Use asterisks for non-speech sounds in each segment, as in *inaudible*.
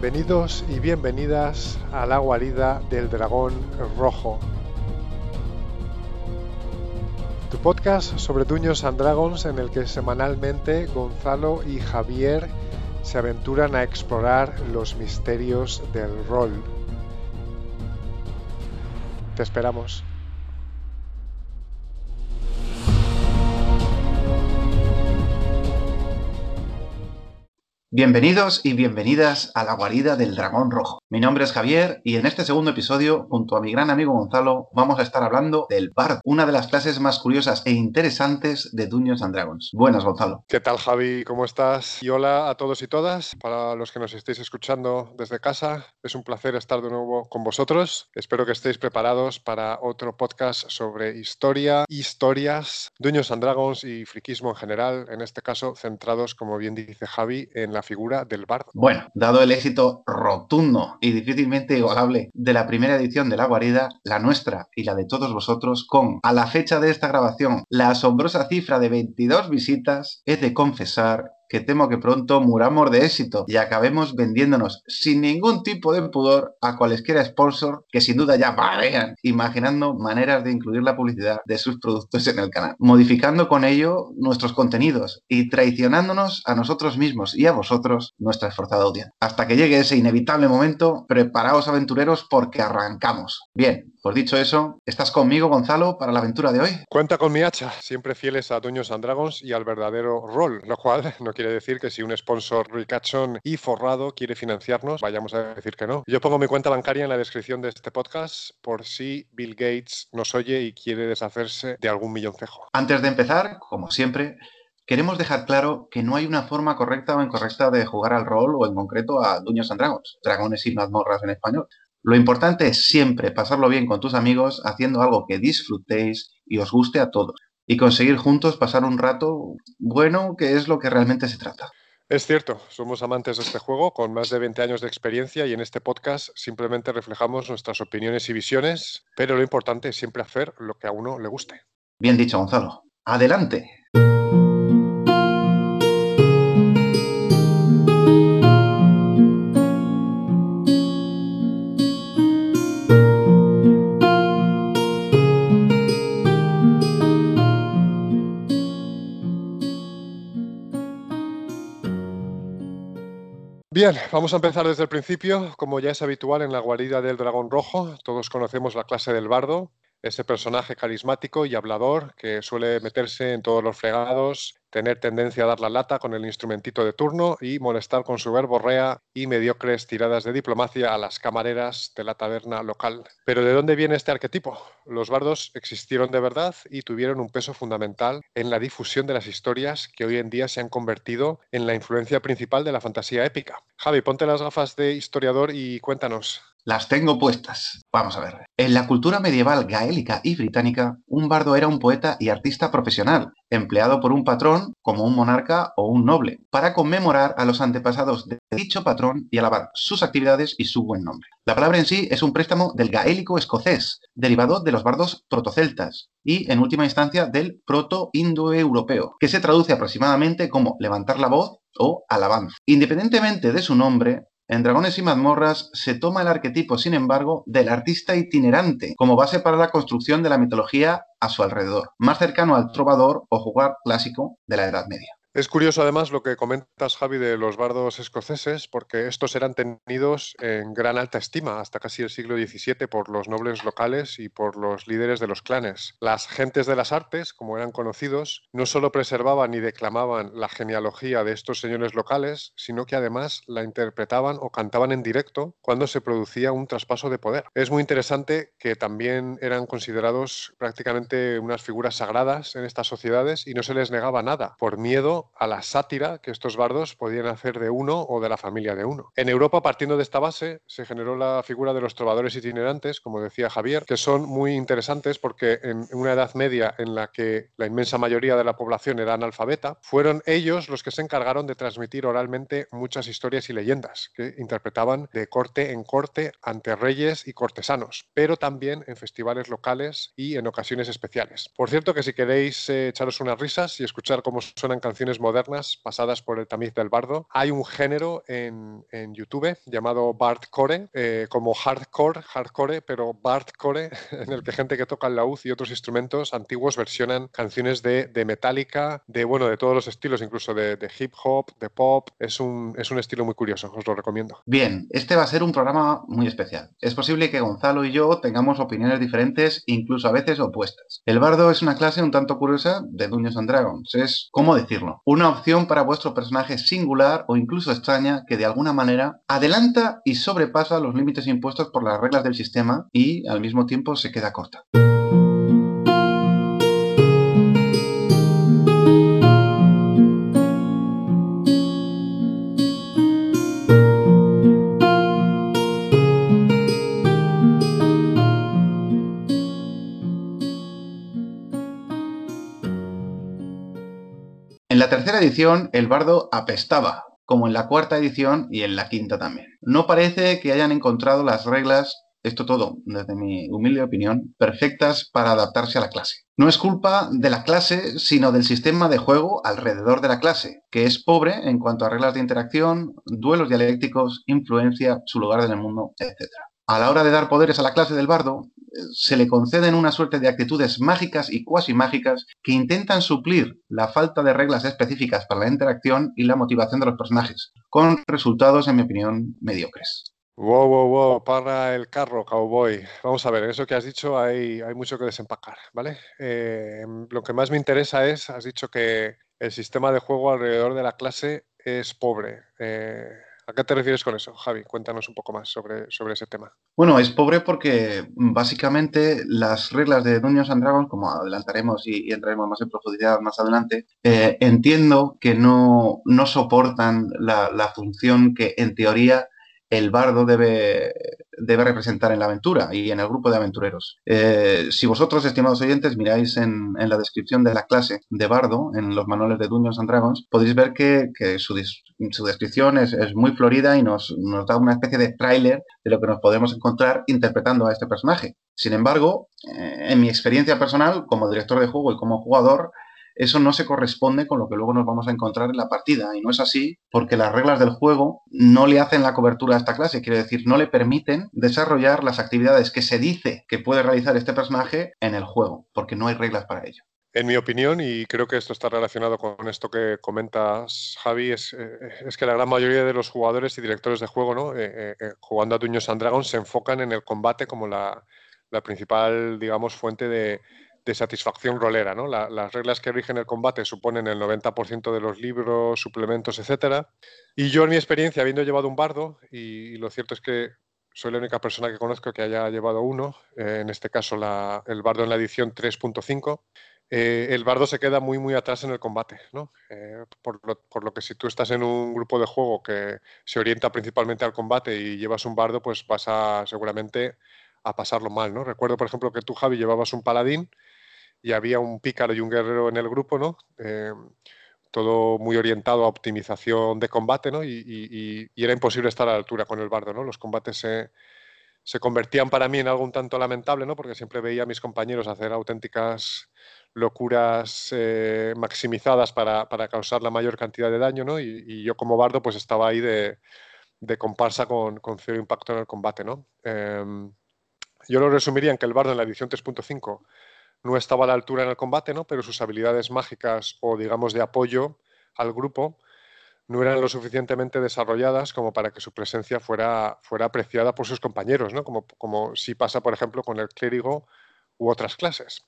Bienvenidos y bienvenidas a la guarida del dragón rojo. Tu podcast sobre Dungeons and Dragons en el que semanalmente Gonzalo y Javier se aventuran a explorar los misterios del rol. Te esperamos. Bienvenidos y bienvenidas a la guarida del dragón rojo. Mi nombre es Javier y en este segundo episodio, junto a mi gran amigo Gonzalo, vamos a estar hablando del Bard, una de las clases más curiosas e interesantes de Dungeons and Dragons. Buenas, Gonzalo. ¿Qué tal, Javi? ¿Cómo estás? Y hola a todos y todas. Para los que nos estéis escuchando desde casa, es un placer estar de nuevo con vosotros. Espero que estéis preparados para otro podcast sobre historia, historias, Dungeons and Dragons y friquismo en general, en este caso centrados, como bien dice Javi, en la figura del bardo. Bueno, dado el éxito rotundo y difícilmente igualable de la primera edición de La Guarida, la nuestra y la de todos vosotros, con, a la fecha de esta grabación, la asombrosa cifra de 22 visitas, he de confesar que temo que pronto muramos de éxito y acabemos vendiéndonos sin ningún tipo de pudor a cualesquiera sponsor que sin duda ya varean imaginando maneras de incluir la publicidad de sus productos en el canal, modificando con ello nuestros contenidos y traicionándonos a nosotros mismos y a vosotros, nuestra esforzada audiencia. Hasta que llegue ese inevitable momento, preparaos aventureros porque arrancamos. Bien, pues dicho eso, ¿estás conmigo, Gonzalo, para la aventura de hoy? Cuenta con mi hacha, siempre fieles a Dungeons and Dragons y al verdadero rol, lo cual *laughs* no quiere decir que si un sponsor ricachón y forrado quiere financiarnos, vayamos a decir que no. Yo pongo mi cuenta bancaria en la descripción de este podcast por si Bill Gates nos oye y quiere deshacerse de algún milloncejo. Antes de empezar, como siempre, queremos dejar claro que no hay una forma correcta o incorrecta de jugar al rol o en concreto a Dungeons and Dragons, dragones y mazmorras en español. Lo importante es siempre pasarlo bien con tus amigos haciendo algo que disfrutéis y os guste a todos y conseguir juntos pasar un rato bueno, que es lo que realmente se trata. Es cierto, somos amantes de este juego con más de 20 años de experiencia y en este podcast simplemente reflejamos nuestras opiniones y visiones, pero lo importante es siempre hacer lo que a uno le guste. Bien dicho, Gonzalo. Adelante. Bien, vamos a empezar desde el principio. Como ya es habitual en la guarida del dragón rojo, todos conocemos la clase del bardo, ese personaje carismático y hablador que suele meterse en todos los fregados, tener tendencia a dar la lata con el instrumentito de turno y molestar con su verborrea y mediocres tiradas de diplomacia a las camareras de la taberna local. Pero ¿de dónde viene este arquetipo? Los bardos existieron de verdad y tuvieron un peso fundamental en la difusión de las historias que hoy en día se han convertido en la influencia principal de la fantasía épica. Javi, ponte las gafas de historiador y cuéntanos, las tengo puestas. Vamos a ver. En la cultura medieval gaélica y británica, un bardo era un poeta y artista profesional, empleado por un patrón como un monarca o un noble, para conmemorar a los antepasados de dicho patrón y alabar sus actividades y su buen nombre. La palabra en sí es un préstamo del gaélico escocés, derivado de los bardos protoceltas, y en última instancia del proto-indoeuropeo, que se traduce aproximadamente como levantar la voz o alabanza. Independientemente de su nombre, en Dragones y mazmorras se toma el arquetipo, sin embargo, del artista itinerante como base para la construcción de la mitología a su alrededor, más cercano al trovador o jugar clásico de la Edad Media. Es curioso además lo que comentas, Javi, de los bardos escoceses, porque estos eran tenidos en gran alta estima hasta casi el siglo XVII por los nobles locales y por los líderes de los clanes. Las gentes de las artes, como eran conocidos, no solo preservaban y declamaban la genealogía de estos señores locales, sino que además la interpretaban o cantaban en directo cuando se producía un traspaso de poder. Es muy interesante que también eran considerados prácticamente unas figuras sagradas en estas sociedades y no se les negaba nada por miedo a la sátira que estos bardos podían hacer de uno o de la familia de uno. En Europa, partiendo de esta base, se generó la figura de los trovadores itinerantes, como decía Javier, que son muy interesantes porque en una edad media en la que la inmensa mayoría de la población era analfabeta, fueron ellos los que se encargaron de transmitir oralmente muchas historias y leyendas que interpretaban de corte en corte ante reyes y cortesanos, pero también en festivales locales y en ocasiones especiales. Por cierto que si queréis eh, echaros unas risas y escuchar cómo suenan canciones modernas pasadas por el tamiz del bardo. Hay un género en, YouTube llamado Bardcore, eh, como hardcore, hardcore, pero Bardcore, *laughs* en el que gente que toca el laúd y otros instrumentos antiguos versionan canciones de, de Metallica, de bueno, de todos los estilos, incluso de, de, hip hop, de pop. Es un, es un estilo muy curioso, os lo recomiendo. Bien, este va a ser un programa muy especial. Es posible que Gonzalo y yo tengamos opiniones diferentes, incluso a veces opuestas. El bardo es una clase un tanto curiosa de Dungeons and Dragons. Es, ¿cómo decirlo? Una opción para vuestro personaje singular o incluso extraña que de alguna manera adelanta y sobrepasa los límites impuestos por las reglas del sistema y al mismo tiempo se queda corta. En la tercera edición, el bardo apestaba, como en la cuarta edición y en la quinta también. No parece que hayan encontrado las reglas, esto todo, desde mi humilde opinión, perfectas para adaptarse a la clase. No es culpa de la clase, sino del sistema de juego alrededor de la clase, que es pobre en cuanto a reglas de interacción, duelos dialécticos, influencia, su lugar en el mundo, etc. A la hora de dar poderes a la clase del bardo, se le conceden una suerte de actitudes mágicas y cuasi mágicas que intentan suplir la falta de reglas específicas para la interacción y la motivación de los personajes, con resultados, en mi opinión, mediocres. Wow, wow, wow, para el carro, cowboy. Vamos a ver, en eso que has dicho hay, hay mucho que desempacar, ¿vale? Eh, lo que más me interesa es, has dicho que el sistema de juego alrededor de la clase es pobre. Eh, ¿A qué te refieres con eso, Javi? Cuéntanos un poco más sobre, sobre ese tema. Bueno, es pobre porque básicamente las reglas de Dungeons and Dragons, como adelantaremos y, entraremos más en profundidad más adelante, eh, entiendo que no, no soportan la función que en teoría el bardo debe, debe representar en la aventura y en el grupo de aventureros. Eh, si vosotros, estimados oyentes, miráis en, la descripción de la clase de bardo en los manuales de Dungeons and Dragons, podéis ver que, su, descripción es, muy florida y nos, nos da una especie de tráiler de lo que nos podemos encontrar interpretando a este personaje. Sin embargo, eh, en mi experiencia personal como director de juego y como jugador, eso no se corresponde con lo que luego nos vamos a encontrar en la partida. Y no es así porque las reglas del juego no le hacen la cobertura a esta clase, quiere decir, no le permiten desarrollar las actividades que se dice que puede realizar este personaje en el juego, porque no hay reglas para ello. En mi opinión, y creo que esto está relacionado con esto que comentas, Javi, es, eh, que la gran mayoría de los jugadores y directores de juego, ¿no? Eh, eh, jugando a Dungeons and Dragons, se enfocan en el combate como la principal, digamos, fuente de, de satisfacción rolera. ¿no? las reglas que rigen el combate suponen el 90% de los libros, suplementos, etc. Y yo en mi experiencia, habiendo llevado un bardo, y, lo cierto es que soy la única persona que conozco que haya llevado uno, eh, en este caso el bardo en la edición 3.5, eh, el bardo se queda muy muy atrás en el combate, ¿no? Eh, por, lo, por, lo, que si tú estás en un grupo de juego que se orienta principalmente al combate y llevas un bardo, pues vas a seguramente a pasarlo mal, ¿no? Recuerdo, por ejemplo, que tú, Javi, llevabas un paladín y había un pícaro y un guerrero en el grupo, ¿no? Eh, todo muy orientado a optimización de combate, ¿no? Y, era imposible estar a la altura con el bardo, ¿no? Los combates se, convertían para mí en algo un tanto lamentable, ¿no? Porque siempre veía a mis compañeros hacer auténticas locuras eh, maximizadas para, causar la mayor cantidad de daño, ¿no? Y, yo como bardo pues estaba ahí de, comparsa con, cero impacto en el combate, ¿no? Em, yo lo resumiría en que el bardo en la edición 3.5 no estaba a la altura en el combate, ¿no? pero sus habilidades mágicas o, digamos, de apoyo al grupo no eran lo suficientemente desarrolladas como para que su presencia fuera, fuera apreciada por sus compañeros, ¿no? como, como sí pasa, por ejemplo, con el clérigo u otras clases.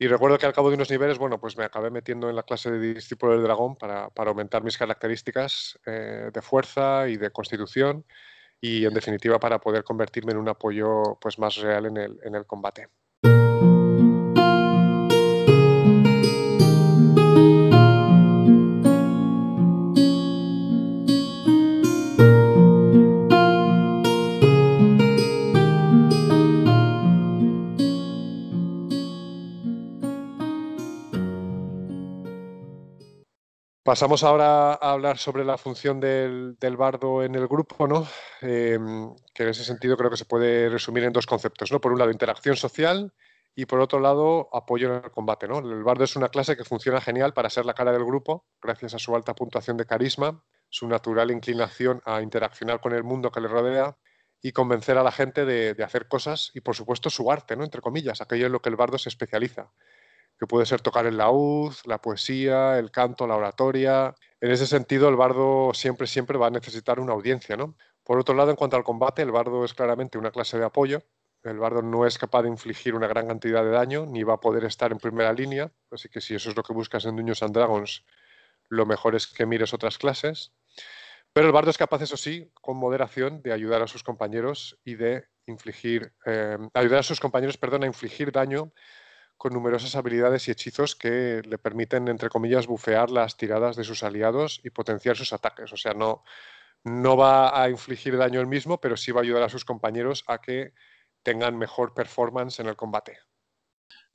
Y recuerdo que al cabo de unos niveles, bueno, pues me acabé metiendo en la clase de discípulo del dragón para, aumentar mis características eh, de fuerza y de constitución y, en definitiva, para poder convertirme en un apoyo pues, más real en el, en el combate. Pasamos ahora a hablar sobre la función del, bardo en el grupo, ¿no? Em, que en ese sentido creo que se puede resumir en dos conceptos. ¿no? Por un lado, interacción social y por otro lado, apoyo en el combate. ¿no? El bardo es una clase que funciona genial para ser la cara del grupo, gracias a su alta puntuación de carisma, su natural inclinación a interaccionar con el mundo que le rodea y convencer a la gente de, hacer cosas y, por supuesto, su arte, ¿no? entre comillas, aquello en lo que el bardo se especializa, que puede ser tocar el laúd, la poesía, el canto, la oratoria. En ese sentido, el bardo siempre, siempre va a necesitar una audiencia. ¿no? Por otro lado, en cuanto al combate, el bardo es claramente una clase de apoyo el bardo no es capaz de infligir una gran cantidad de daño, ni va a poder estar en primera línea, así que si eso es lo que buscas en Dungeons and Dragons, lo mejor es que mires otras clases. Pero el bardo es capaz, eso sí, con moderación, de ayudar a sus compañeros y de infligir, eh, ayudar a sus compañeros, perdón, a infligir daño con numerosas habilidades y hechizos que le permiten, entre comillas, bufear las tiradas de sus aliados y potenciar sus ataques. O sea, no, no va a infligir daño él mismo, pero sí va a ayudar a sus compañeros a que tengan mejor performance en el combate.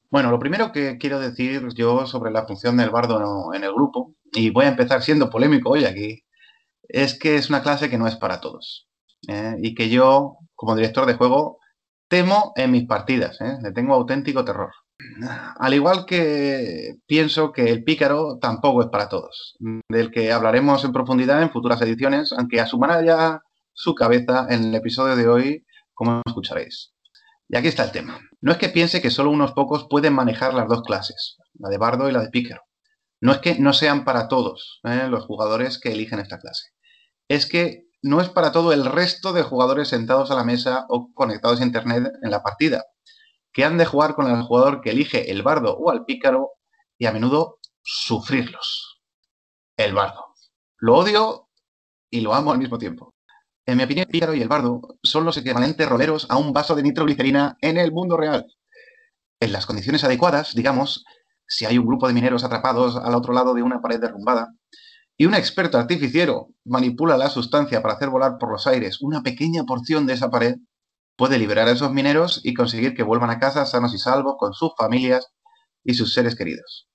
Bueno, lo primero que quiero decir yo sobre la función del bardo en el grupo, y voy a empezar siendo polémico hoy aquí, es que es una clase que no es para todos. ¿eh? Y que yo, como director de juego, temo en mis partidas, ¿eh? le tengo auténtico terror. Al igual que pienso que el pícaro tampoco es para todos, del que hablaremos en profundidad en futuras ediciones, aunque asumará ya su cabeza en el episodio de hoy, como escucharéis. Y aquí está el tema. No es que piense que solo unos pocos pueden manejar las dos clases, la de bardo y la de pícaro. No es que no sean para todos ¿eh? los jugadores que eligen esta clase. Es que no es para todo el resto de jugadores sentados a la mesa o conectados a Internet en la partida, que han de jugar con el jugador que elige el bardo o al pícaro y a menudo sufrirlos. El bardo. Lo odio y lo amo al mismo tiempo. En mi opinión, el pícaro y el bardo son los equivalentes roleros a un vaso de nitroglicerina en el mundo real. En las condiciones adecuadas, digamos, si hay un grupo de mineros atrapados al otro lado de una pared derrumbada, y un experto artificiero manipula la sustancia para hacer volar por los aires una pequeña porción de esa pared, puede liberar a esos mineros y conseguir que vuelvan a casa sanos y salvos con sus familias y sus seres queridos.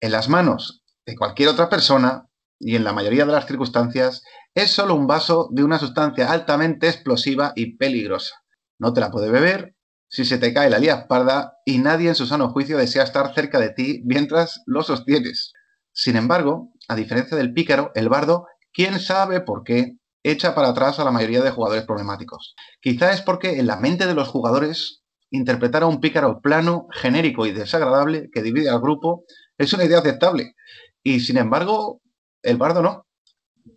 En las manos de cualquier otra persona, y en la mayoría de las circunstancias, es solo un vaso de una sustancia altamente explosiva y peligrosa. No te la puede beber si se te cae la lía parda y nadie en su sano juicio desea estar cerca de ti mientras lo sostienes. Sin embargo, a diferencia del pícaro, el bardo, quién sabe por qué, echa para atrás a la mayoría de jugadores problemáticos. Quizá es porque en la mente de los jugadores interpretar a un pícaro plano, genérico y desagradable que divide al grupo es una idea aceptable. Y sin embargo, el bardo no.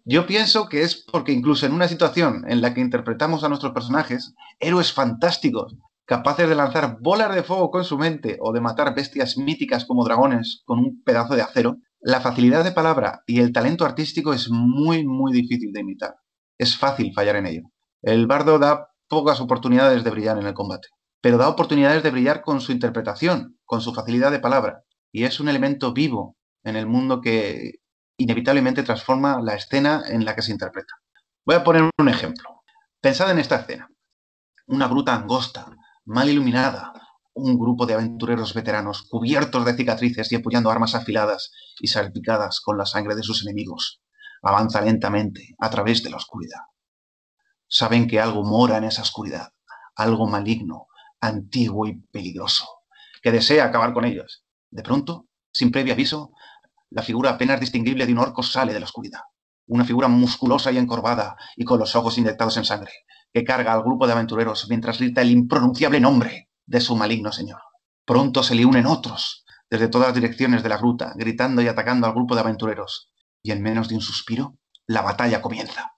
Yo pienso que es porque incluso en una situación en la que interpretamos a nuestros personajes, héroes fantásticos, capaces de lanzar bolas de fuego con su mente o de matar bestias míticas como dragones con un pedazo de acero, la facilidad de palabra y el talento artístico es muy, muy difícil de imitar. Es fácil fallar en ello. El bardo da pocas oportunidades de brillar en el combate, pero da oportunidades de brillar con su interpretación, con su facilidad de palabra, y es un elemento vivo en el mundo que inevitablemente transforma la escena en la que se interpreta. Voy a poner un ejemplo. Pensad en esta escena. Una gruta angosta, mal iluminada, un grupo de aventureros veteranos cubiertos de cicatrices y apoyando armas afiladas y salpicadas con la sangre de sus enemigos. Avanza lentamente a través de la oscuridad. Saben que algo mora en esa oscuridad, algo maligno, antiguo y peligroso, que desea acabar con ellos. De pronto, sin previo aviso, la figura apenas distinguible de un orco sale de la oscuridad. Una figura musculosa y encorvada y con los ojos inyectados en sangre, que carga al grupo de aventureros mientras grita el impronunciable nombre de su maligno señor. Pronto se le unen otros, desde todas las direcciones de la gruta, gritando y atacando al grupo de aventureros. Y en menos de un suspiro, la batalla comienza.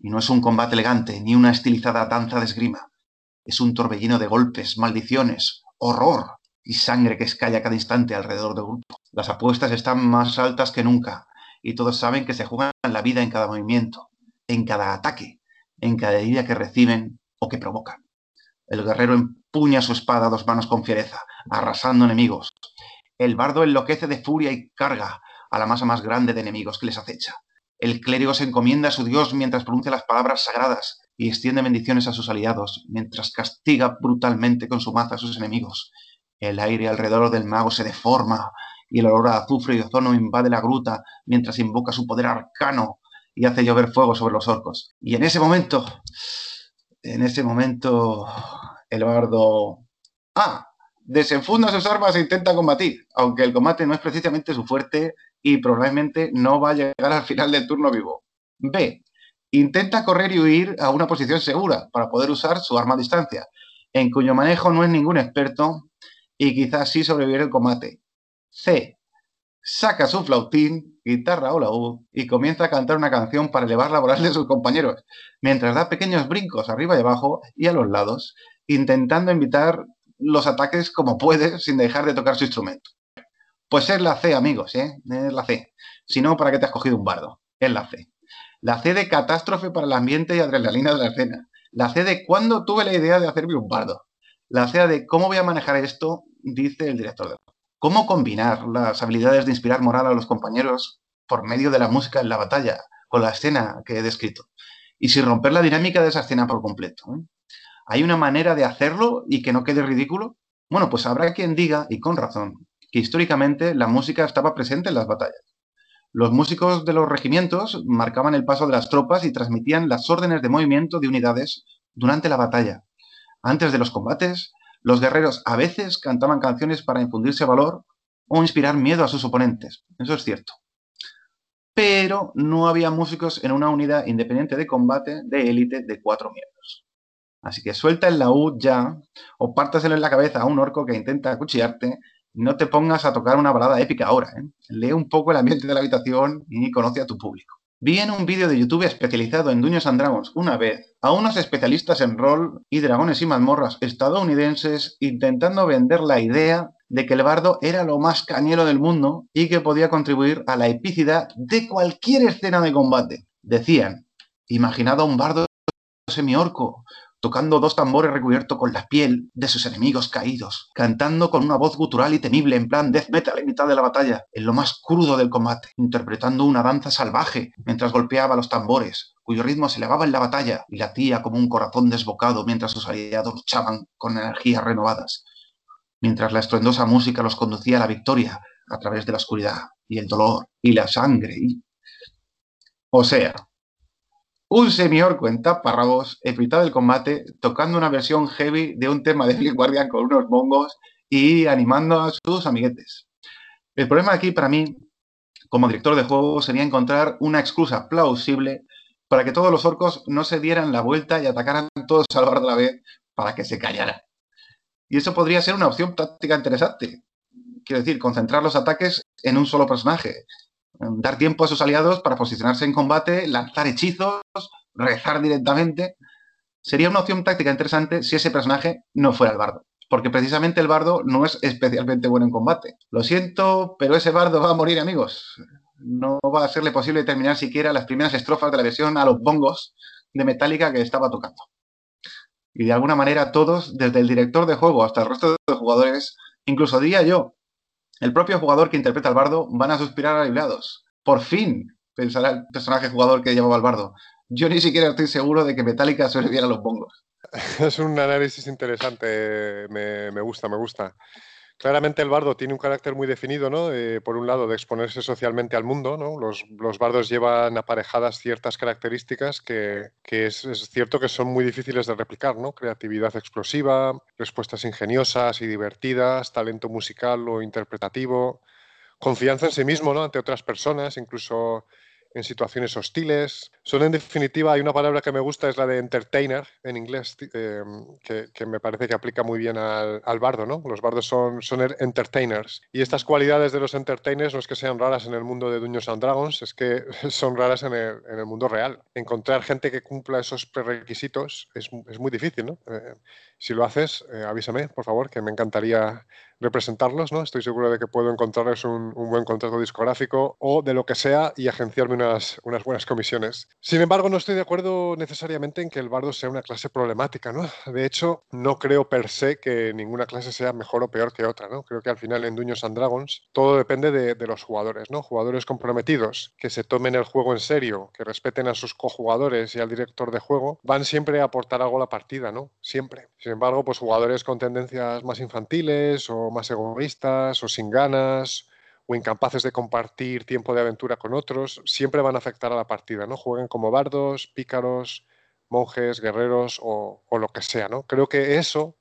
Y no es un combate elegante ni una estilizada danza de esgrima. Es un torbellino de golpes, maldiciones, horror y sangre que escalla cada instante alrededor del grupo. Las apuestas están más altas que nunca y todos saben que se juegan la vida en cada movimiento, en cada ataque, en cada herida que reciben o que provocan. El guerrero empuña su espada a dos manos con fiereza, arrasando enemigos. El bardo enloquece de furia y carga a la masa más grande de enemigos que les acecha. El clérigo se encomienda a su Dios mientras pronuncia las palabras sagradas y extiende bendiciones a sus aliados, mientras castiga brutalmente con su maza a sus enemigos. El aire alrededor del mago se deforma y el olor a azufre y ozono invade la gruta mientras invoca su poder arcano y hace llover fuego sobre los orcos. Y en ese momento, en ese momento, el bardo... Ah, desenfunda sus armas e intenta combatir, aunque el combate no es precisamente su fuerte y probablemente no va a llegar al final del turno vivo. B. Intenta correr y huir a una posición segura para poder usar su arma a distancia, en cuyo manejo no es ningún experto y quizás sí sobrevivir el combate. C. Saca su flautín, guitarra o laúd y comienza a cantar una canción para elevar la moral de sus compañeros, mientras da pequeños brincos arriba y abajo y a los lados, intentando invitar los ataques como puede sin dejar de tocar su instrumento. Pues es la C, amigos, ¿eh? Es la C. Si no, ¿para qué te has cogido un bardo? Es la C. La C de catástrofe para el ambiente y adrenalina de la escena. La C de cuándo tuve la idea de hacerme un bardo. La C de cómo voy a manejar esto, dice el director de ¿Cómo combinar las habilidades de inspirar moral a los compañeros por medio de la música en la batalla con la escena que he descrito? Y sin romper la dinámica de esa escena por completo. ¿eh? ¿Hay una manera de hacerlo y que no quede ridículo? Bueno, pues habrá quien diga, y con razón, que históricamente la música estaba presente en las batallas. Los músicos de los regimientos marcaban el paso de las tropas y transmitían las órdenes de movimiento de unidades durante la batalla. Antes de los combates, los guerreros a veces cantaban canciones para infundirse valor o inspirar miedo a sus oponentes. Eso es cierto. Pero no había músicos en una unidad independiente de combate de élite de cuatro miembros. Así que suelta el laúd ya o pártaselo en la cabeza a un orco que intenta acuchillarte no te pongas a tocar una balada épica ahora. ¿eh? Lee un poco el ambiente de la habitación y conoce a tu público. Vi en un vídeo de YouTube especializado en Dungeons and Dragons una vez a unos especialistas en rol y dragones y mazmorras estadounidenses intentando vender la idea de que el bardo era lo más cañero del mundo y que podía contribuir a la epicidad de cualquier escena de combate. Decían, imaginad a un bardo semiorco tocando dos tambores recubiertos con la piel de sus enemigos caídos, cantando con una voz gutural y temible en plan death metal en mitad de la batalla, en lo más crudo del combate, interpretando una danza salvaje mientras golpeaba los tambores, cuyo ritmo se elevaba en la batalla y latía como un corazón desbocado mientras sus aliados luchaban con energías renovadas, mientras la estruendosa música los conducía a la victoria a través de la oscuridad y el dolor y la sangre. O sea, un semi-orco en taparrabos, evitado el combate, tocando una versión heavy de un tema de Flip Guardian con unos bongos y animando a sus amiguetes. El problema aquí para mí, como director de juego, sería encontrar una excusa plausible para que todos los orcos no se dieran la vuelta y atacaran todos al bar de la vez para que se callara. Y eso podría ser una opción táctica interesante. Quiero decir, concentrar los ataques en un solo personaje, dar tiempo a sus aliados para posicionarse en combate, lanzar hechizos, rezar directamente. Sería una opción táctica interesante si ese personaje no fuera el bardo. Porque precisamente el bardo no es especialmente bueno en combate. Lo siento, pero ese bardo va a morir, amigos. No va a serle posible terminar siquiera las primeras estrofas de la versión a los bongos de Metallica que estaba tocando. Y de alguna manera todos, desde el director de juego hasta el resto de jugadores, incluso diría yo, el propio jugador que interpreta al bardo van a suspirar aliviados. Por fin, pensará el personaje jugador que llevaba al bardo. Yo ni siquiera estoy seguro de que Metallica sobreviviera a los bongos. *laughs* Es un análisis interesante, me gusta, me gusta. Claramente el bardo tiene un carácter muy definido, ¿no? por un lado, de exponerse socialmente al mundo, ¿no? Los, bardos llevan aparejadas ciertas características que, es, cierto que son muy difíciles de replicar, ¿no? Creatividad explosiva, respuestas ingeniosas y divertidas, talento musical o interpretativo, confianza en sí mismo, ¿no? Ante otras personas, incluso en situaciones hostiles. Son en definitiva, hay una palabra que me gusta, es la de entertainer en inglés, em, que, me parece que aplica muy bien al, bardo, ¿no? Los bardos son, son er, entertainers. Y estas cualidades de los entertainers no es que sean raras en el mundo de Dungeons and Dragons, es que *laughs* son raras en el, mundo real. Encontrar gente que cumpla esos prerequisitos es, es muy difícil, ¿no? Eh, si lo haces, eh, avísame, por favor, que me encantaría representarlos, ¿no? Estoy seguro de que puedo encontrarles un, buen contrato discográfico o de lo que sea y agenciarme unas, unas, buenas comisiones. Sin embargo, no estoy de acuerdo necesariamente en que el bardo sea una clase problemática, ¿no? De hecho, no creo per se que ninguna clase sea mejor o peor que otra, ¿no? Creo que al final en Dungeons and Dragons todo depende de, de los jugadores, ¿no? Jugadores comprometidos, que se tomen el juego en serio, que respeten a sus cojugadores y al director de juego, van siempre a aportar algo a la partida, ¿no? Siempre. Sin embargo, pues jugadores con tendencias más infantiles o más egoístas o sin ganas o incapaces de compartir tiempo de aventura con otros, siempre van a afectar a la partida, ¿no? Jueguen como bardos, pícaros, monjes, guerreros o, lo que sea, ¿no? Creo que eso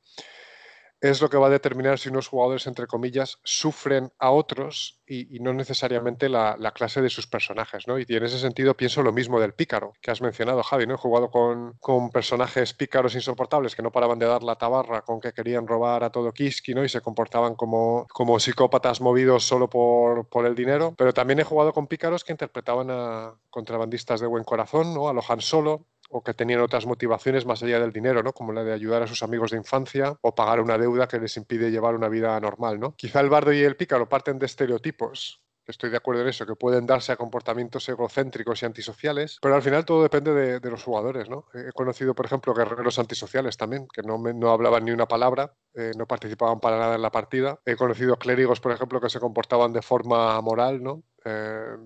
es lo que va a determinar si unos jugadores, entre comillas, sufren a otros y, no necesariamente la, clase de sus personajes, ¿no? Y en ese sentido pienso lo mismo del pícaro, que has mencionado, Javi, ¿no? He jugado con, personajes pícaros insoportables que no paraban de dar la tabarra, con que querían robar a todo Kiski, ¿no? Y se comportaban como, como psicópatas movidos solo por, por el dinero. Pero también he jugado con pícaros que interpretaban a contrabandistas de buen corazón, ¿no? A Han Solo, o que tenían otras motivaciones más allá del dinero, ¿no? Como la de ayudar a sus amigos de infancia o pagar una deuda que les impide llevar una vida normal, ¿no? Quizá el bardo y el pícaro parten de estereotipos estoy de acuerdo en eso, que pueden darse a comportamientos egocéntricos y antisociales, pero al final todo depende de, los jugadores, ¿no? He conocido, por ejemplo, guerreros antisociales también, que no, no hablaban ni una palabra, eh, no participaban para nada en la partida. He conocido clérigos, por ejemplo, que se comportaban de forma moral, ¿no? Eh,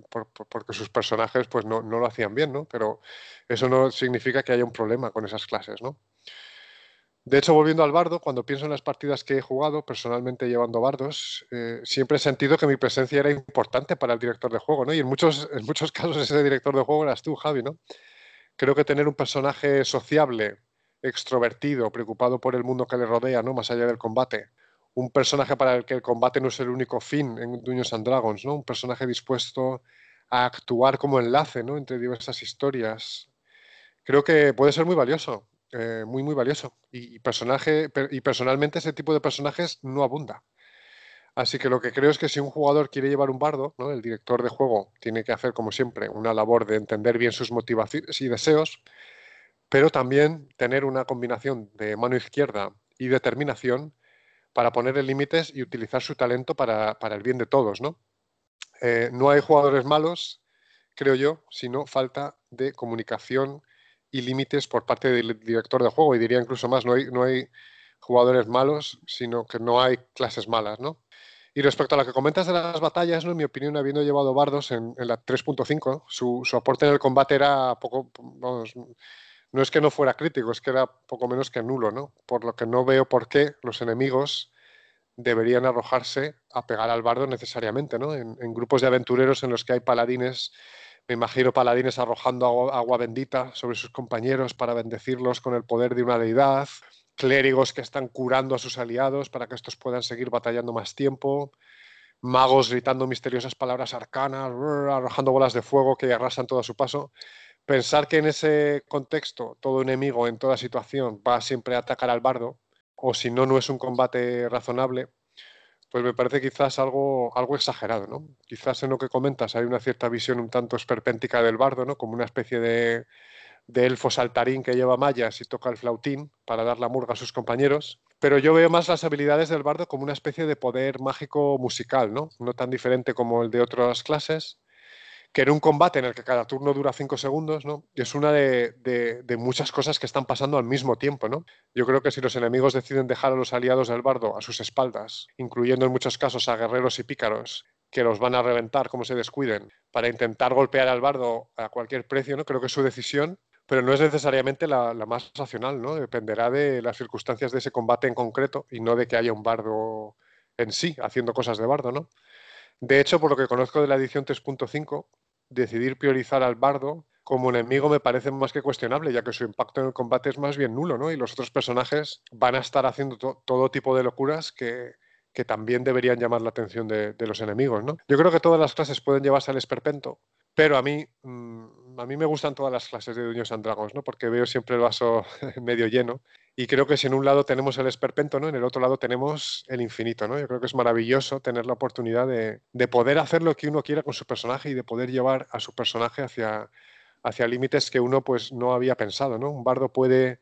porque sus personajes pues no, no, lo hacían bien, ¿no? Pero eso no significa que haya un problema con esas clases, ¿no? De hecho, volviendo al bardo, cuando pienso en las partidas que he jugado, personalmente llevando bardos, eh, siempre he sentido que mi presencia era importante para el director de juego, ¿no? Y en muchos, *laughs* en muchos casos ese director de juego eras tú, Javi, ¿no? Creo que tener un personaje sociable, extrovertido, preocupado por el mundo que le rodea, ¿no? Más allá del combate, un personaje para el que el combate no es el único fin en Dungeons and Dragons, ¿no? Un personaje dispuesto a actuar como enlace, ¿no? Entre diversas historias. Creo que puede ser muy valioso, eh, muy, muy valioso. Y, personaje, y personalmente ese tipo de personajes no abunda. Así que lo que creo es que si un jugador quiere llevar un bardo, ¿no? el director de juego tiene que hacer, como siempre, una labor de entender bien sus motivaciones y deseos, pero también tener una combinación de mano izquierda y determinación para poner límites y utilizar su talento para, el bien de todos, ¿no? Eh, no hay jugadores malos, creo yo, sino falta de comunicación y límites por parte del director de juego. Y diría incluso más, no hay, no hay jugadores malos, sino que no hay clases malas, ¿no? Y respecto a lo que comentas de las batallas, ¿no? en mi opinión, habiendo llevado bardos en, la 3.5, su, su, aporte en el combate era poco, vamos, no es que no fuera crítico, es que era poco menos que nulo, ¿no? Por lo que no veo por qué los enemigos deberían arrojarse a pegar al bardo necesariamente, ¿no? En, grupos de aventureros en los que hay paladines, me imagino paladines arrojando agua, bendita sobre sus compañeros para bendecirlos con el poder de una deidad, clérigos que están curando a sus aliados para que estos puedan seguir batallando más tiempo, magos gritando misteriosas palabras arcanas, arrojando bolas de fuego que arrasan todo a su paso. Pensar que en ese contexto todo enemigo en toda situación va siempre a atacar al bardo, o si no, no es un combate razonable, pues me parece quizás algo, algo exagerado, ¿no? Quizás en lo que comentas hay una cierta visión un tanto esperpéntica del bardo, ¿no? Como una especie de, elfo saltarín que lleva mallas y toca el flautín para dar la murga a sus compañeros. Pero yo veo más las habilidades del bardo como una especie de poder mágico musical, ¿no? No tan diferente como el de otras clases, que en un combate en el que cada turno dura cinco segundos, ¿no? es una de, muchas cosas que están pasando al mismo tiempo, ¿no? Yo creo que si los enemigos deciden dejar a los aliados del bardo a sus espaldas, incluyendo en muchos casos a guerreros y pícaros, que los van a reventar como se descuiden, para intentar golpear al bardo a cualquier precio, ¿no? Creo que es su decisión, pero no es necesariamente la, la, más racional, ¿no? Dependerá de las circunstancias de ese combate en concreto y no de que haya un bardo en sí haciendo cosas de bardo, ¿no? De hecho, por lo que conozco de la edición 3.5, decidir priorizar al bardo como enemigo me parece más que cuestionable, ya que su impacto en el combate es más bien nulo, ¿no? Y los otros personajes van a estar haciendo todo tipo de locuras que, también deberían llamar la atención de, los enemigos, ¿no? Yo creo que todas las clases pueden llevarse al esperpento, pero a mí, mm, a mí me gustan todas las clases de Dungeons and Dragons, ¿no? Porque veo siempre el vaso *laughs* medio lleno y creo que si en un lado tenemos el esperpento, ¿no? En el otro lado tenemos el infinito, ¿no? Yo creo que es maravilloso tener la oportunidad de, poder hacer lo que uno quiera con su personaje y de poder llevar a su personaje hacia, límites que uno pues no había pensado, ¿no? Un bardo puede,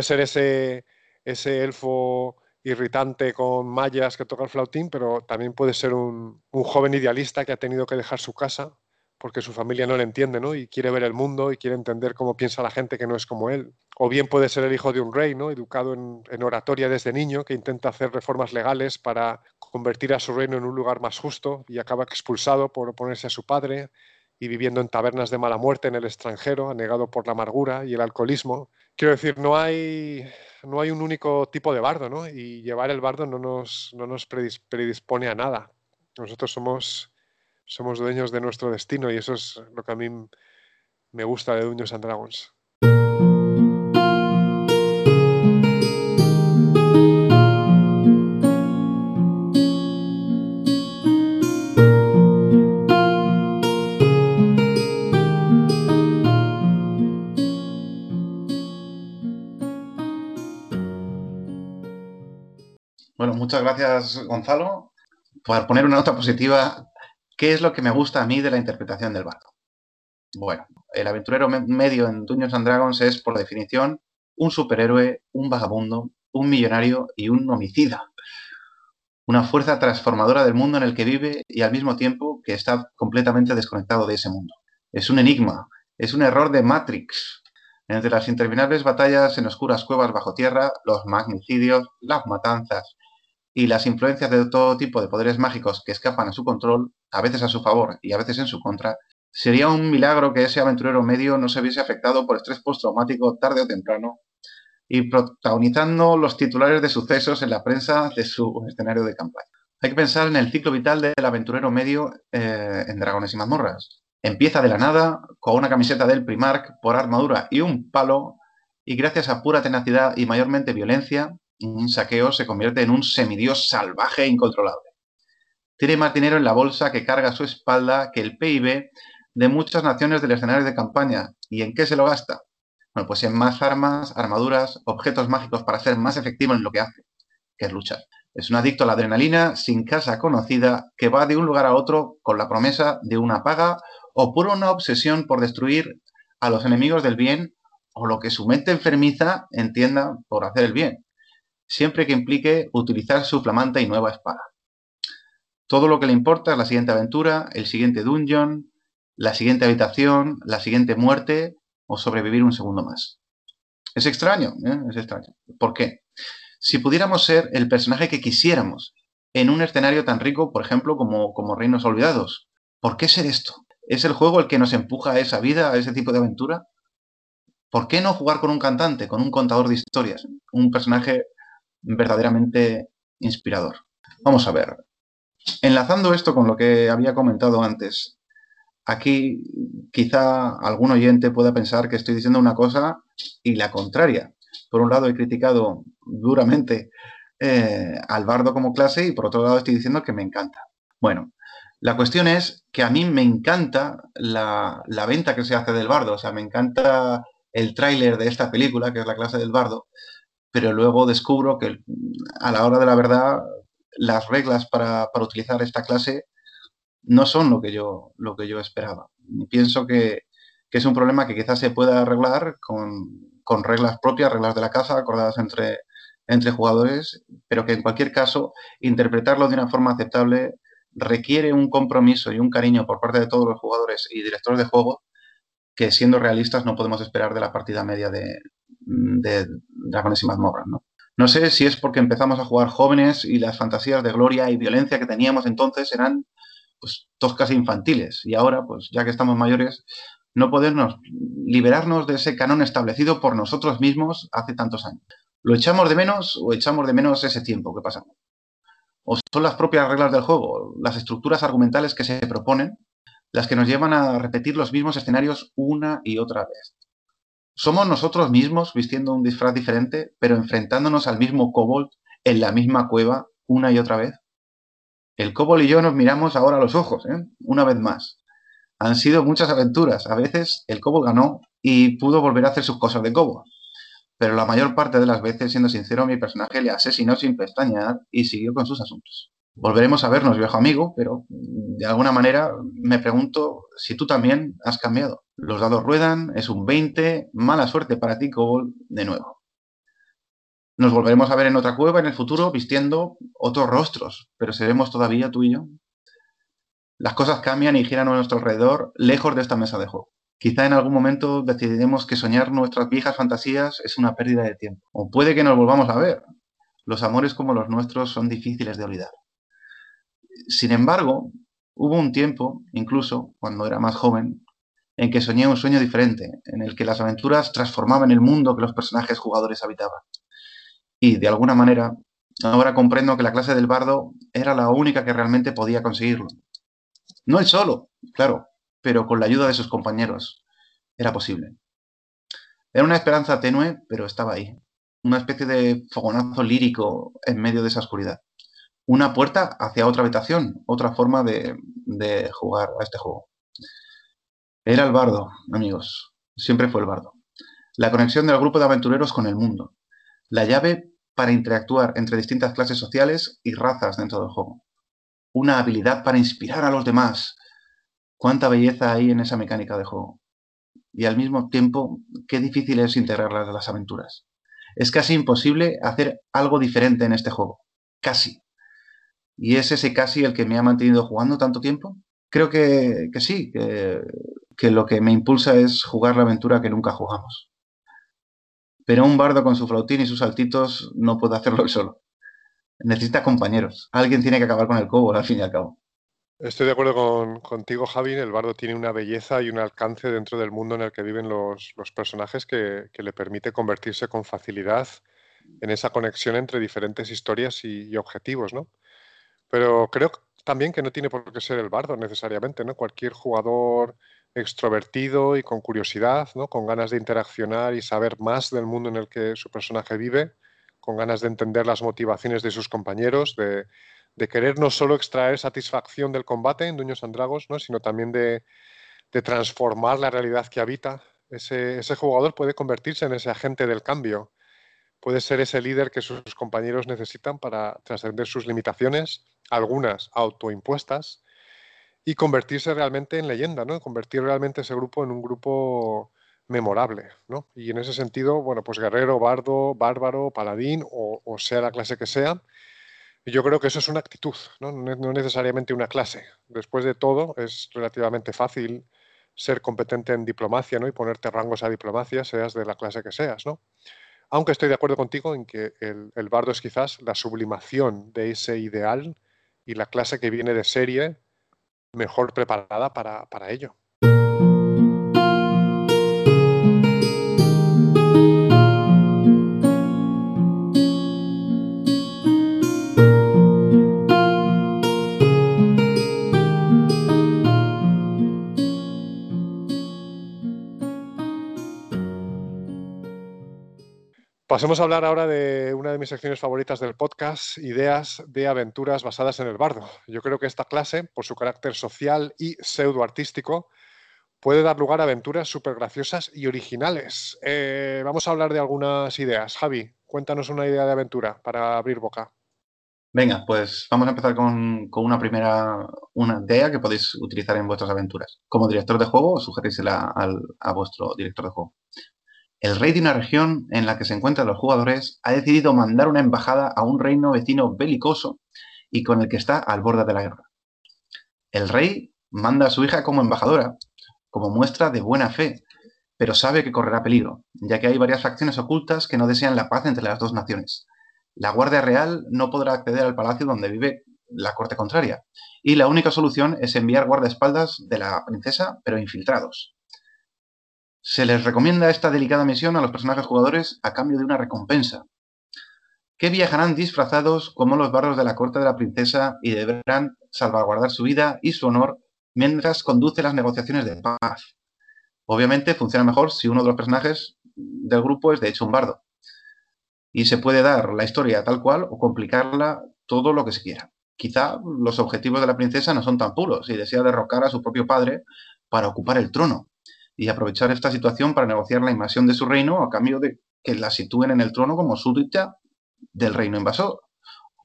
ser ese, elfo irritante con mallas que toca el flautín, pero también puede ser un joven idealista que ha tenido que dejar su casa porque su familia no le entiende, ¿no? Y quiere ver el mundo y quiere entender cómo piensa la gente que no es como él. O bien puede ser el hijo de un rey, ¿no? Educado en, oratoria desde niño, que intenta hacer reformas legales para convertir a su reino en un lugar más justo y acaba expulsado por oponerse a su padre y viviendo en tabernas de mala muerte en el extranjero, anegado por la amargura y el alcoholismo. Quiero decir, no hay, no hay un único tipo de bardo, ¿no? Y llevar el bardo no nos, no nos predispone a nada. Nosotros somos somos dueños de nuestro destino y eso es lo que a mí me gusta de Dungeons and Dragons. Bueno, muchas gracias Gonzalo. por poner una nota positiva, ¿qué es lo que me gusta a mí de la interpretación del bardo? Bueno, el aventurero medio en Dungeons and Dragons es, por definición, un superhéroe, un vagabundo, un millonario y un homicida. Una fuerza transformadora del mundo en el que vive y al mismo tiempo que está completamente desconectado de ese mundo. Es un enigma, es un error de Matrix. Entre las interminables batallas en oscuras cuevas bajo tierra, los magnicidios, las matanzas y las influencias de todo tipo de poderes mágicos que escapan a su control, a veces a su favor y a veces en su contra, sería un milagro que ese aventurero medio no se viese afectado por estrés postraumático tarde o temprano y protagonizando los titulares de sucesos en la prensa de su escenario de campaña. Hay que pensar en el ciclo vital del aventurero medio eh, en Dragones y Mazmorras. Empieza de la nada, con una camiseta del Primark, por armadura y un palo, y gracias a pura tenacidad y mayormente violencia, un saqueo se convierte en un semidios salvaje e incontrolable. Tiene más dinero en la bolsa que carga a su espalda que el PIB de muchas naciones del escenario de campaña. ¿Y en qué se lo gasta? Bueno, pues en más armas, armaduras, objetos mágicos para ser más efectivo en lo que hace, que es luchar. Es un adicto a la adrenalina sin casa conocida que va de un lugar a otro con la promesa de una paga o por una obsesión por destruir a los enemigos del bien o lo que su mente enfermiza entienda por hacer el bien, siempre que implique utilizar su flamante y nueva espada. Todo lo que le importa es la siguiente aventura, el siguiente dungeon, la siguiente habitación, la siguiente muerte o sobrevivir un segundo más. Es extraño, ¿eh? es extraño. ¿Por qué? Si pudiéramos ser el personaje que quisiéramos en un escenario tan rico, por ejemplo, como, como Reinos Olvidados, ¿por qué ser esto? ¿Es el juego el que nos empuja a esa vida, a ese tipo de aventura? ¿Por qué no jugar con un cantante, con un contador de historias? Un personaje verdaderamente inspirador. Vamos a ver. Enlazando esto con lo que había comentado antes, aquí quizá algún oyente pueda pensar que estoy diciendo una cosa y la contraria. Por un lado he criticado duramente eh, al bardo como clase y por otro lado estoy diciendo que me encanta. Bueno, la cuestión es que a mí me encanta la, la venta que se hace del bardo, o sea, me encanta el tráiler de esta película, que es la clase del bardo, pero luego descubro que a la hora de la verdad las reglas para, para utilizar esta clase no son lo que yo, lo que yo esperaba. Pienso que, es un problema que quizás se pueda arreglar con, reglas propias, reglas de la casa, acordadas entre, entre jugadores, pero que en cualquier caso interpretarlo de una forma aceptable requiere un compromiso y un cariño por parte de todos los jugadores y directores de juego que siendo realistas no podemos esperar de la partida media de, de Dragones y Mazmorras, ¿no? No sé si es porque empezamos a jugar jóvenes y las fantasías de gloria y violencia que teníamos entonces eran pues toscas infantiles. Y ahora, pues ya que estamos mayores, no podemos liberarnos de ese canon establecido por nosotros mismos hace tantos años. ¿Lo echamos de menos o echamos de menos ese tiempo que pasamos? ¿O son las propias reglas del juego, las estructuras argumentales que se proponen, las que nos llevan a repetir los mismos escenarios una y otra vez? ¿Somos nosotros mismos vistiendo un disfraz diferente, pero enfrentándonos al mismo kobold en la misma cueva una y otra vez? El Cobol y yo nos miramos ahora a los ojos, ¿eh? una vez más. Han sido muchas aventuras. A veces el Cobol ganó y pudo volver a hacer sus cosas de Cobol. Pero la mayor parte de las veces, siendo sincero, mi personaje le asesinó sin pestañear y siguió con sus asuntos. Volveremos a vernos, viejo amigo, pero de alguna manera me pregunto si tú también has cambiado. Los dados ruedan, es un 20, mala suerte para ti, Cobol, de nuevo. Nos volveremos a ver en otra cueva en el futuro vistiendo otros rostros, pero seremos todavía tú y yo. Las cosas cambian y giran a nuestro alrededor, lejos de esta mesa de juego. Quizá en algún momento decidiremos que soñar nuestras viejas fantasías es una pérdida de tiempo. O puede que nos volvamos a ver. Los amores como los nuestros son difíciles de olvidar. Sin embargo, hubo un tiempo, incluso cuando era más joven, en que soñé un sueño diferente, en el que las aventuras transformaban el mundo que los personajes jugadores habitaban. Y de alguna manera, ahora comprendo que la clase del bardo era la única que realmente podía conseguirlo. No él solo, claro, pero con la ayuda de sus compañeros. Era posible. Era una esperanza tenue, pero estaba ahí. Una especie de fogonazo lírico en medio de esa oscuridad. Una puerta hacia otra habitación, otra forma de, de jugar a este juego. Era el bardo, amigos. Siempre fue el bardo. La conexión del grupo de aventureros con el mundo la llave para interactuar entre distintas clases sociales y razas dentro del juego. Una habilidad para inspirar a los demás. Cuánta belleza hay en esa mecánica de juego. Y al mismo tiempo, qué difícil es integrarlas a las aventuras. Es casi imposible hacer algo diferente en este juego. Casi. ¿Y es ese casi el que me ha mantenido jugando tanto tiempo? Creo que, sí, que, que lo que me impulsa es jugar la aventura que nunca jugamos. Pero un bardo con su flautín y sus saltitos no puede hacerlo solo. Necesita compañeros. Alguien tiene que acabar con el cobo, al fin y al cabo. Estoy de acuerdo contigo, Javi. El bardo tiene una belleza y un alcance dentro del mundo en el que viven los, personajes que, le permite convertirse con facilidad en esa conexión entre diferentes historias y, objetivos, ¿no? Pero creo también que no tiene por qué ser el bardo necesariamente, ¿no? Cualquier jugador extrovertido y con curiosidad, ¿no? Con ganas de interaccionar y saber más del mundo en el que su personaje vive, con ganas de entender las motivaciones de sus compañeros, de querer no solo extraer satisfacción del combate en Dueños and Dragons, ¿no? sino también de, transformar la realidad que habita. Ese, jugador puede convertirse en ese agente del cambio, puede ser ese líder que sus compañeros necesitan para trascender sus limitaciones, algunas autoimpuestas, y convertirse realmente en leyenda, ¿no? Convertir realmente ese grupo en un grupo memorable, ¿no? Y en ese sentido, bueno, pues guerrero, bardo, bárbaro, paladín, o, sea la clase que sea, yo creo que eso es una actitud, ¿no? ¿no? necesariamente una clase. Después de todo, es relativamente fácil ser competente en diplomacia ¿no? y ponerte rangos a diplomacia, seas de la clase que seas. ¿no? Aunque estoy de acuerdo contigo en que el, bardo es quizás la sublimación de ese ideal y la clase que viene de serie mejor preparada para ello. Pasemos a hablar ahora de una de mis secciones favoritas del podcast, ideas de aventuras basadas en el bardo. Yo creo que esta clase, por su carácter social y pseudo-artístico, puede dar lugar a aventuras súper graciosas y originales. Eh, vamos a hablar de algunas ideas. Javi, cuéntanos una idea de aventura para abrir boca. Venga, pues vamos a empezar con, una primera una idea que podéis utilizar en vuestras aventuras. Como director de juego, sugerírsela a vuestro director de juego. El rey de una región en la que se encuentran los jugadores ha decidido mandar una embajada a un reino vecino belicoso y con el que está al borde de la guerra. El rey manda a su hija como embajadora, como muestra de buena fe, pero sabe que correrá peligro, ya que hay varias facciones ocultas que no desean la paz entre las dos naciones. La Guardia Real no podrá acceder al palacio donde vive la corte contraria, y la única solución es enviar guardaespaldas de la princesa, pero infiltrados. Se les recomienda esta delicada misión a los personajes jugadores a cambio de una recompensa, que viajarán disfrazados como los barros de la corte de la princesa y deberán salvaguardar su vida y su honor mientras conduce las negociaciones de paz. Obviamente funciona mejor si uno de los personajes del grupo es de hecho un bardo. Y se puede dar la historia tal cual o complicarla todo lo que se quiera. Quizá los objetivos de la princesa no son tan puros y desea derrocar a su propio padre para ocupar el trono y aprovechar esta situación para negociar la invasión de su reino a cambio de que la sitúen en el trono como súbdita del reino invasor.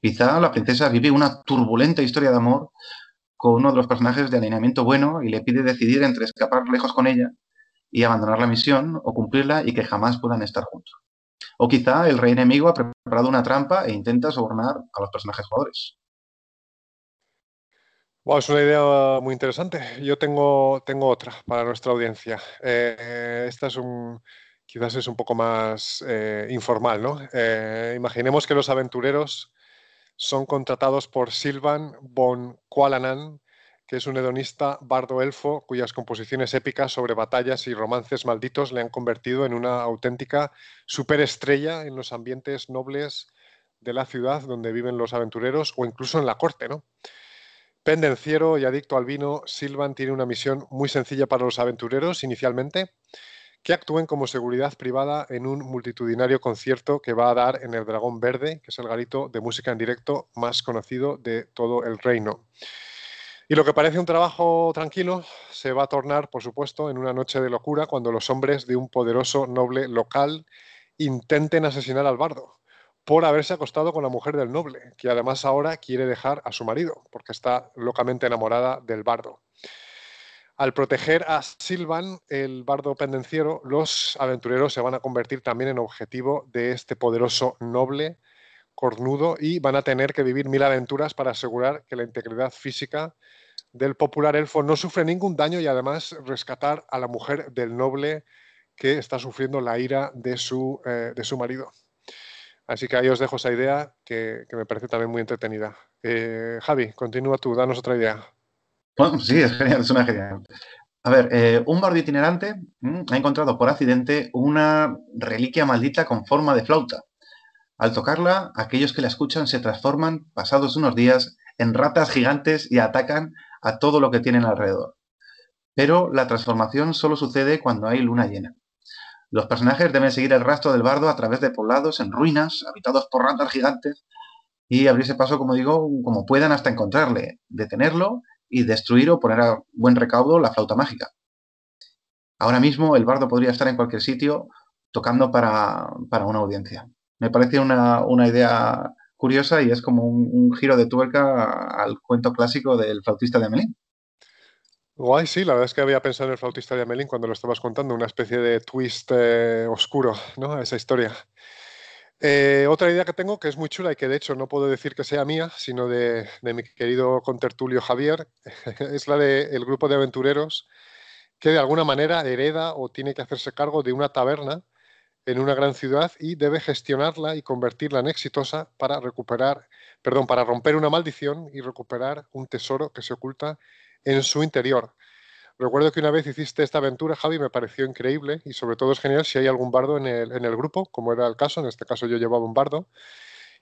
Quizá la princesa vive una turbulenta historia de amor con uno de los personajes de alineamiento bueno y le pide decidir entre escapar lejos con ella y abandonar la misión o cumplirla y que jamás puedan estar juntos. O quizá el rey enemigo ha preparado una trampa e intenta sobornar a los personajes jugadores es una idea muy interesante. Yo tengo, tengo otra para nuestra audiencia. Eh, esta es un, quizás es un poco más eh, informal, ¿no? Eh, imaginemos que los aventureros son contratados por Silvan von Qualanan, que es un hedonista bardo elfo cuyas composiciones épicas sobre batallas y romances malditos le han convertido en una auténtica superestrella en los ambientes nobles de la ciudad donde viven los aventureros o incluso en la corte, ¿no? Pendenciero y adicto al vino, Silvan tiene una misión muy sencilla para los aventureros inicialmente, que actúen como seguridad privada en un multitudinario concierto que va a dar en el Dragón Verde, que es el garito de música en directo más conocido de todo el reino. Y lo que parece un trabajo tranquilo se va a tornar, por supuesto, en una noche de locura cuando los hombres de un poderoso noble local intenten asesinar al bardo por haberse acostado con la mujer del noble, que además ahora quiere dejar a su marido, porque está locamente enamorada del bardo. Al proteger a Silvan, el bardo pendenciero, los aventureros se van a convertir también en objetivo de este poderoso noble cornudo y van a tener que vivir mil aventuras para asegurar que la integridad física del popular elfo no sufre ningún daño y además rescatar a la mujer del noble que está sufriendo la ira de su, eh, de su marido. Así que ahí os dejo esa idea que, me parece también muy entretenida. Eh, Javi, continúa tú, danos otra idea. sí, es genial, es una genial. A ver, eh, un bardo itinerante mm, ha encontrado por accidente una reliquia maldita con forma de flauta. Al tocarla, aquellos que la escuchan se transforman, pasados unos días, en ratas gigantes y atacan a todo lo que tienen alrededor. Pero la transformación solo sucede cuando hay luna llena. Los personajes deben seguir el rastro del bardo a través de poblados en ruinas, habitados por ratas gigantes, y abrirse paso, como digo, como puedan hasta encontrarle, detenerlo y destruir o poner a buen recaudo la flauta mágica. Ahora mismo el bardo podría estar en cualquier sitio tocando para, una audiencia. Me parece una, idea curiosa y es como un, giro de tuerca al cuento clásico del flautista de Amelín. Guay, sí, la verdad es que había pensado en el flautista de Amelín cuando lo estabas contando, una especie de twist eh, oscuro, ¿no? A esa historia. Eh, otra idea que tengo que es muy chula y que de hecho no puedo decir que sea mía, sino de, mi querido contertulio Javier, *laughs* es la del grupo de aventureros que de alguna manera hereda o tiene que hacerse cargo de una taberna en una gran ciudad y debe gestionarla y convertirla en exitosa para recuperar, perdón, para romper una maldición y recuperar un tesoro que se oculta en su interior. Recuerdo que una vez hiciste esta aventura, Javi, me pareció increíble y sobre todo es genial si hay algún bardo en el, en el grupo, como era el caso, en este caso yo llevaba un bardo.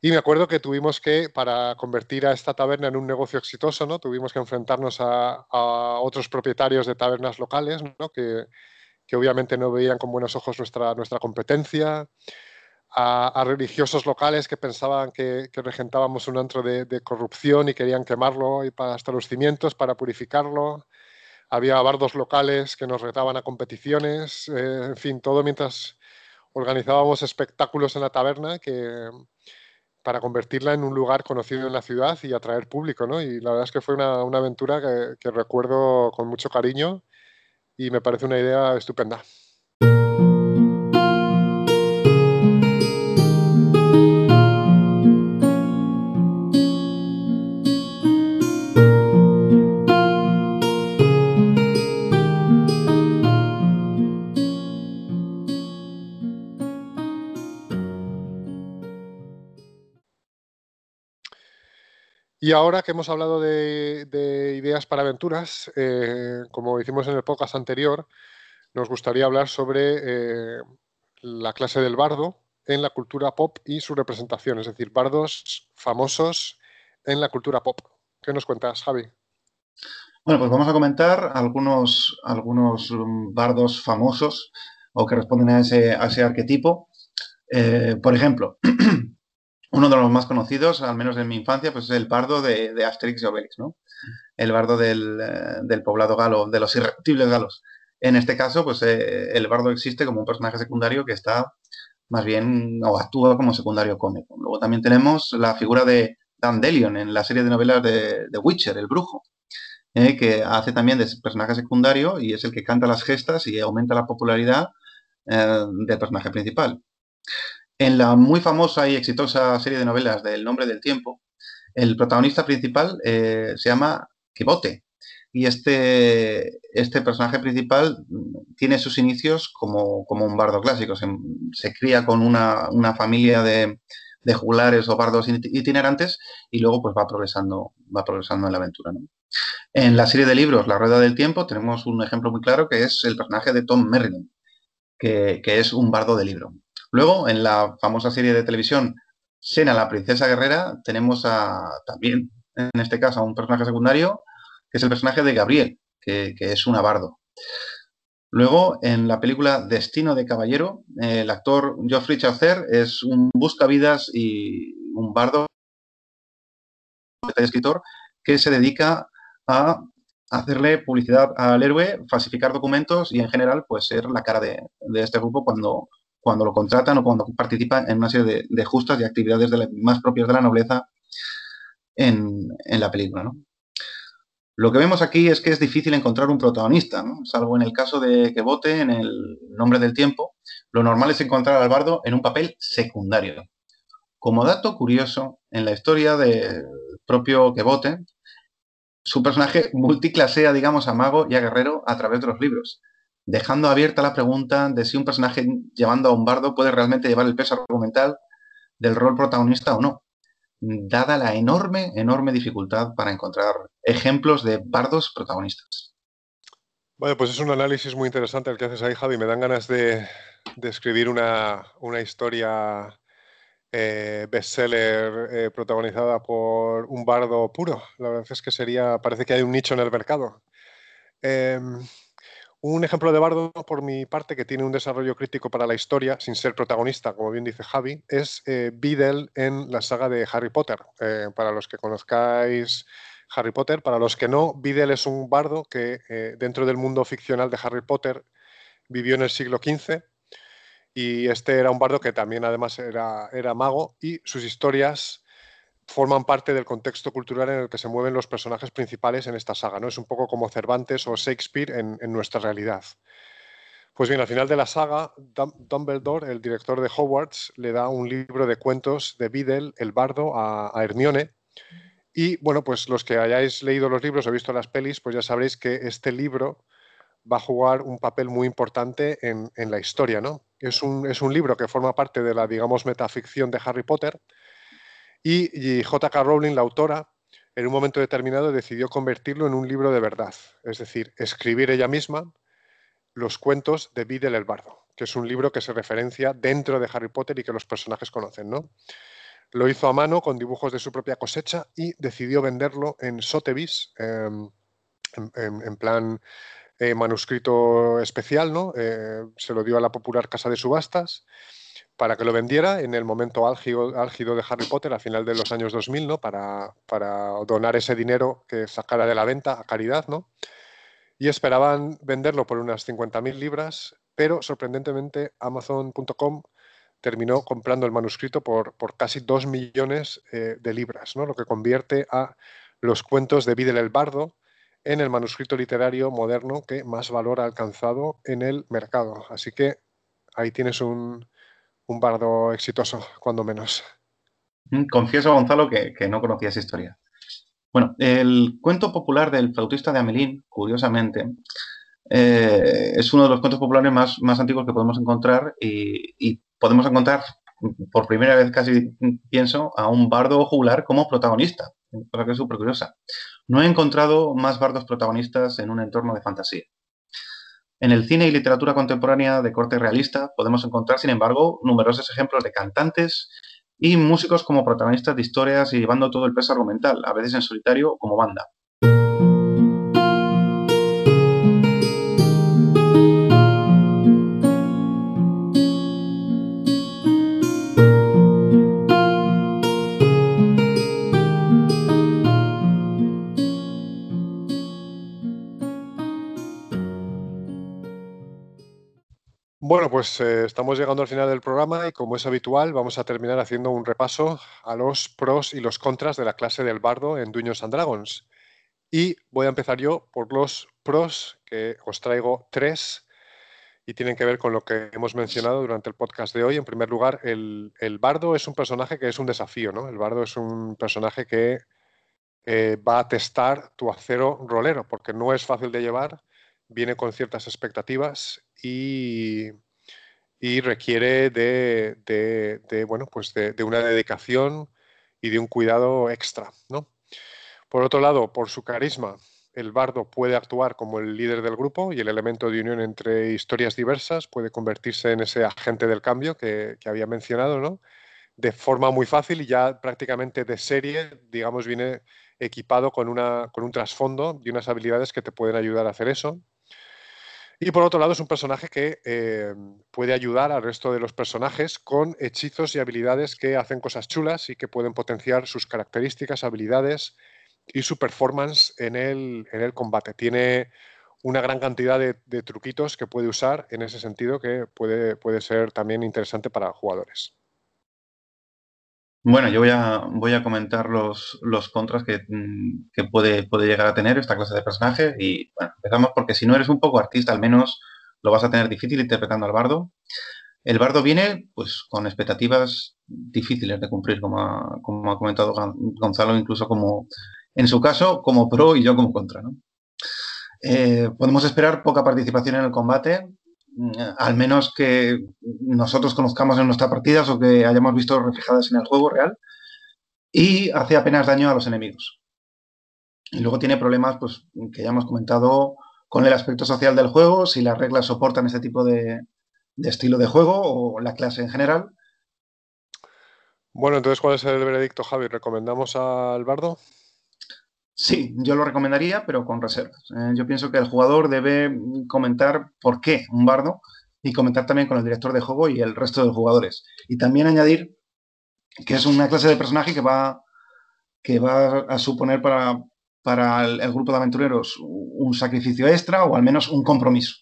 Y me acuerdo que tuvimos que, para convertir a esta taberna en un negocio exitoso, ¿no? tuvimos que enfrentarnos a, otros propietarios de tabernas locales, ¿no? que, que, obviamente no veían con buenos ojos nuestra, nuestra competencia, a, religiosos locales que pensaban que, regentábamos un antro de, corrupción y querían quemarlo y hasta los cimientos para purificarlo. Había bardos locales que nos retaban a competiciones, eh, en fin, todo mientras organizábamos espectáculos en la taberna que, para convertirla en un lugar conocido en la ciudad y atraer público, ¿no? Y la verdad es que fue una, aventura que recuerdo con mucho cariño y me parece una idea estupenda. Y ahora que hemos hablado de, ideas para aventuras, eh, como hicimos en el podcast anterior, nos gustaría hablar sobre eh, la clase del bardo en la cultura pop y su representación, es decir, bardos famosos en la cultura pop. ¿Qué nos cuentas, Javi? Bueno, pues vamos a comentar algunos, algunos mm, bardos famosos o que responden a ese, arquetipo. Eh, por ejemplo, *clears throat* uno de los más conocidos, al menos en mi infancia, pues es el bardo de, Asterix y Obelix, ¿no? El bardo del, eh, poblado galo, de los irrepetibles galos. En este caso, pues eh, el bardo existe como un personaje secundario que está más bien o actúa como secundario cómico. Luego también tenemos la figura de Dandelion en la serie de novelas de, Witcher, el brujo, eh, que hace también de personaje secundario y es el que canta las gestas y aumenta la popularidad del personaje principal. En la muy famosa y exitosa serie de novelas del Nombre del Tiempo, el protagonista principal eh, se llama Quibote. Y este, este personaje principal tiene sus inicios como, un bardo clásico. Se, cría con una, familia de, jugulares o bardos itinerantes y luego pues va progresando, va progresando en la aventura. En la serie de libros La Rueda del Tiempo tenemos un ejemplo muy claro que es el personaje de Tom Merlin, que, que es un bardo de libro. Luego, en la famosa serie de televisión Sena, la princesa guerrera, tenemos a, también, en este caso, a un personaje secundario, que es el personaje de Gabriel, que, es un abardo. Luego, en la película Destino de Caballero, el actor Geoffrey Chaucer es un buscavidas y un bardo, escritor, que se dedica a hacerle publicidad al héroe, falsificar documentos y en general, pues ser la cara de este grupo cuando, cuando lo contratan o cuando participan en una serie de, justas y actividades más propias de la nobleza en, la película. Lo que vemos aquí es que es difícil encontrar un protagonista, salvo en el caso de que vote en el nombre del tiempo. Lo normal es encontrar al bardo en un papel secundario. Como dato curioso, en la historia del propio Quebote, su personaje multiclasea, digamos, a mago y a guerrero a través de los libros, dejando abierta la pregunta de si un personaje llevando a un bardo puede realmente llevar el peso argumental del rol protagonista o no, dada la enorme, enorme dificultad para encontrar ejemplos de bardos protagonistas. Bueno, pues es un análisis muy interesante el que haces ahí, Javi. Me dan ganas de, escribir una, una historia eh, bestseller eh, protagonizada por un bardo puro. La verdad es que sería, parece que hay un nicho en el mercado. Em, un ejemplo de bardo, por mi parte, que tiene un desarrollo crítico para la historia, sin ser protagonista, como bien dice Javi, es eh, Beadle en la saga de Harry Potter. Eh, para los que conozcáis Harry Potter, para los que no, Beadle es un bardo que dentro del mundo ficcional de Harry Potter vivió en el siglo XV y este era un bardo que también además era, era mago y sus historias forman parte del contexto cultural en el que se mueven los personajes principales en esta saga. ¿no? Es un poco como Cervantes o Shakespeare en, nuestra realidad. Pues bien, al final de la saga, Dumbledore, el director de Hogwarts, le da un libro de cuentos de Beadle, el bardo, a, Hermione. Y bueno, pues los que hayáis leído los libros o visto las pelis, pues ya sabréis que este libro va a jugar un papel muy importante en, la historia. ¿no? Es, un, es un libro que forma parte de la, digamos, metaficción de Harry Potter y, J.K. Rowling, la autora, en un momento determinado decidió convertirlo en un libro de verdad, es decir, escribir ella misma los cuentos de Beedle el Bardo, que es un libro que se referencia dentro de Harry Potter y que los personajes conocen, ¿no? Lo hizo a mano con dibujos de su propia cosecha y decidió venderlo en Sotheby's, em, en, plan eh, manuscrito especial, ¿no? Eh, se lo dio a la popular casa de subastas para que lo vendiera en el momento álgido, de Harry Potter a final de los años 2000, ¿no? Para, donar ese dinero que sacara de la venta a caridad, ¿no? Y esperaban venderlo por unas 50.000 libras, pero sorprendentemente Amazon.com terminó comprando el manuscrito por, por casi 2 millones eh, de libras, ¿no? lo que convierte a los cuentos de Videl el Bardo en el manuscrito literario moderno que más valor ha alcanzado en el mercado. Así que ahí tienes un, bardo exitoso, cuando menos. Mm, confieso, Gonzalo, que, no conocía esa historia. Bueno, el cuento popular del flautista de Amelín, curiosamente, eh, es uno de los cuentos populares más, más antiguos que podemos encontrar y, y, podemos encontrar, por primera vez casi pienso, a un bardo jugular como protagonista, cosa que es súper curiosa. No he encontrado más bardos protagonistas en un entorno de fantasía. En el cine y literatura contemporánea de corte realista podemos encontrar, sin embargo, numerosos ejemplos de cantantes y músicos como protagonistas de historias y llevando todo el peso argumental, a veces en solitario como banda. Bueno, pues eh, estamos llegando al final del programa y como es habitual vamos a terminar haciendo un repaso a los pros y los contras de la clase del bardo en Duños and Dragons. Y voy a empezar yo por los pros, que os traigo tres y tienen que ver con lo que hemos mencionado durante el podcast de hoy. En primer lugar, el, bardo es un personaje que es un desafío, ¿no? El bardo es un personaje que eh, va a testar tu acero rolero, porque no es fácil de llevar, viene con ciertas expectativas y, requiere de, bueno, pues de, una dedicación y de un cuidado extra. ¿no? Por otro lado, por su carisma, el bardo puede actuar como el líder del grupo y el elemento de unión entre historias diversas puede convertirse en ese agente del cambio que, había mencionado, ¿no? de forma muy fácil y ya prácticamente de serie, digamos, viene equipado con, una, con un trasfondo y unas habilidades que te pueden ayudar a hacer eso. Y por otro lado, es un personaje que eh, puede ayudar al resto de los personajes con hechizos y habilidades que hacen cosas chulas y que pueden potenciar sus características, habilidades y su performance en el, en el combate. Tiene una gran cantidad de, truquitos que puede usar en ese sentido que puede, puede ser también interesante para jugadores. Bueno, yo voy a, voy a comentar los, los contras que, mm, que, puede, puede llegar a tener esta clase de personaje y bueno, empezamos porque si no eres un poco artista, al menos lo vas a tener difícil interpretando al bardo. El bardo viene pues con expectativas difíciles de cumplir, como ha, como ha comentado Gonzalo, incluso como en su caso como pro y yo como contra. ¿no? Eh, podemos esperar poca participación en el combate, al menos que nosotros conozcamos en nuestras partidas o que hayamos visto reflejadas en el juego real, y hace apenas daño a los enemigos. Y luego tiene problemas, pues, que ya hemos comentado con el aspecto social del juego, si las reglas soportan este tipo de, de estilo de juego o la clase en general. Bueno, entonces, ¿cuál es el veredicto, Javi? ¿Recomendamos al bardo? Sí, yo lo recomendaría, pero con reservas. Eh, yo pienso que el jugador debe comentar por qué un bardo y comentar también con el director de juego y el resto de los jugadores. Y también añadir que es una clase de personaje que va, que va a suponer para, para el, grupo de aventureros un sacrificio extra o al menos un compromiso.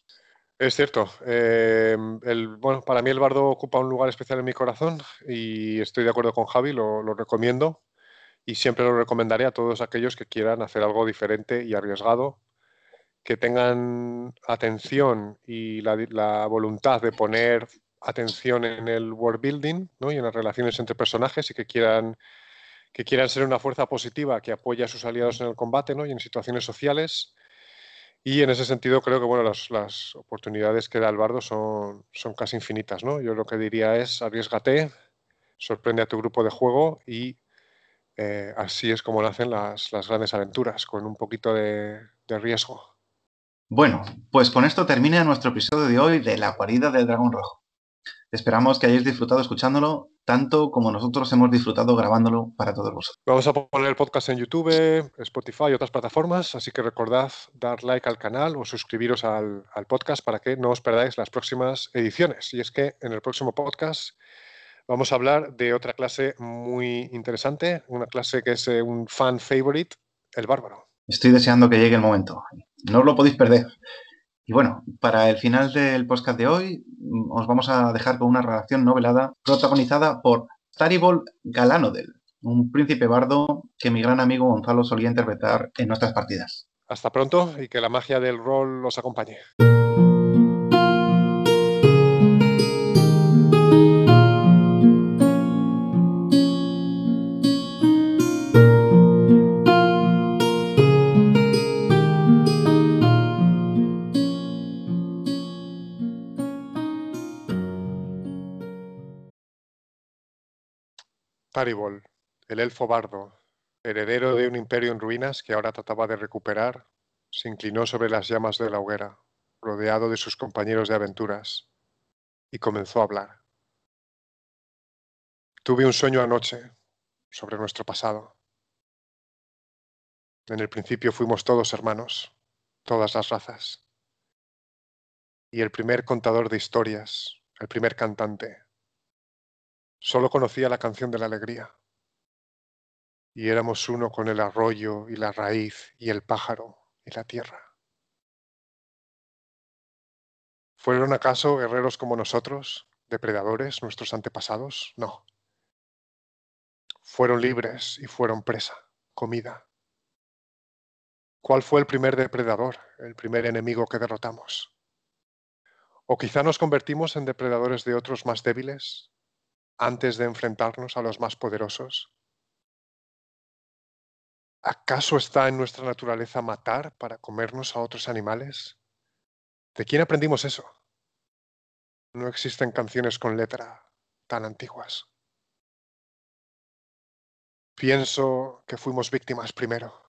Es cierto. El, bueno, para mí el bardo ocupa un lugar especial en mi corazón y estoy de acuerdo con Javi, lo recomiendo y siempre lo recomendaré a todos aquellos que quieran hacer algo diferente y arriesgado, que tengan atención y la, voluntad de poner atención en el world building ¿no? y en las relaciones entre personajes y que quieran, que quieran ser una fuerza positiva que apoya a sus aliados en el combate ¿no? y en situaciones sociales. Y en ese sentido creo que bueno, las, las oportunidades que da el bardo son, son casi infinitas. ¿no? Yo lo que diría es arriesgate, sorprende a tu grupo de juego y eh, así es como nacen las, grandes aventuras, con un poquito de, riesgo. Bueno, pues con esto termina nuestro episodio de hoy de La guarida del dragón rojo. Esperamos que hayáis disfrutado escuchándolo tanto como nosotros hemos disfrutado grabándolo para todos vosotros. Vamos a poner el podcast en YouTube, Spotify y otras plataformas, así que recordad dar like al canal o suscribiros al, al podcast para que no os perdáis las próximas ediciones. Y es que en el próximo podcast vamos a hablar de otra clase muy interesante, una clase que es eh, un fan favorite, el bárbaro. Estoy deseando que llegue el momento. No os lo podéis perder. Y bueno, para el final del podcast de hoy, mm, os vamos a dejar con una redacción novelada protagonizada por Taribol Galanodel, un príncipe bardo que mi gran amigo Gonzalo solía interpretar en nuestras partidas. Hasta pronto y que la magia del rol los acompañe. Taribol, el elfo bardo, heredero de un imperio en ruinas que ahora trataba de recuperar, se inclinó sobre las llamas de la hoguera, rodeado de sus compañeros de aventuras, y comenzó a hablar. Tuve un sueño anoche sobre nuestro pasado. En el principio fuimos todos hermanos, todas las razas. Y el primer contador de historias, el primer cantante, Solo conocía la canción de la alegría. Y éramos uno con el arroyo y la raíz y el pájaro y la tierra. ¿Fueron acaso guerreros como nosotros, depredadores, nuestros antepasados? No. Fueron libres y fueron presa, comida. ¿Cuál fue el primer depredador, el primer enemigo que derrotamos? ¿O quizá nos convertimos en depredadores de otros más débiles, antes de enfrentarnos a los más poderosos? ¿Acaso está en nuestra naturaleza matar para comernos a otros animales? ¿De quién aprendimos eso? No existen canciones con letra tan antiguas. Pienso que fuimos víctimas primero,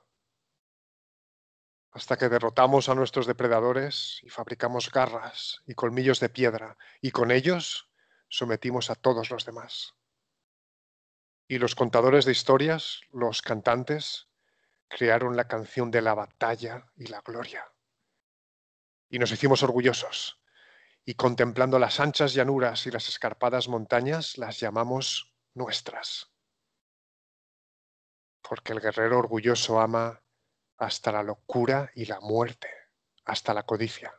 hasta que derrotamos a nuestros depredadores y fabricamos garras y colmillos de piedra, y con ellos sometimos a todos los demás. Y los contadores de historias, los cantantes, crearon la canción de la batalla y la gloria. Y nos hicimos orgullosos, y contemplando las anchas llanuras y las escarpadas montañas, las llamamos nuestras. Porque el guerrero orgulloso ama hasta la locura y la muerte hasta la codicia.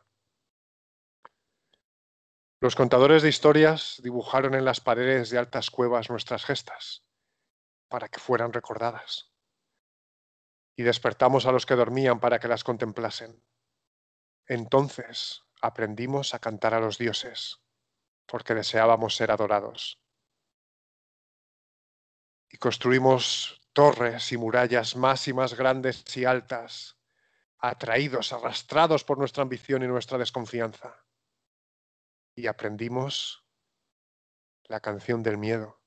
Los contadores de historias dibujaron en las paredes de altas cuevas nuestras gestas para que fueran recordadas. Y despertamos a los que dormían para que las contemplasen. Entonces aprendimos a cantar a los dioses, porque deseábamos ser adorados. Y construimos torres y murallas más y más grandes y altas, atraídos, arrastrados por nuestra ambición y nuestra desconfianza. Y aprendimos la canción del miedo.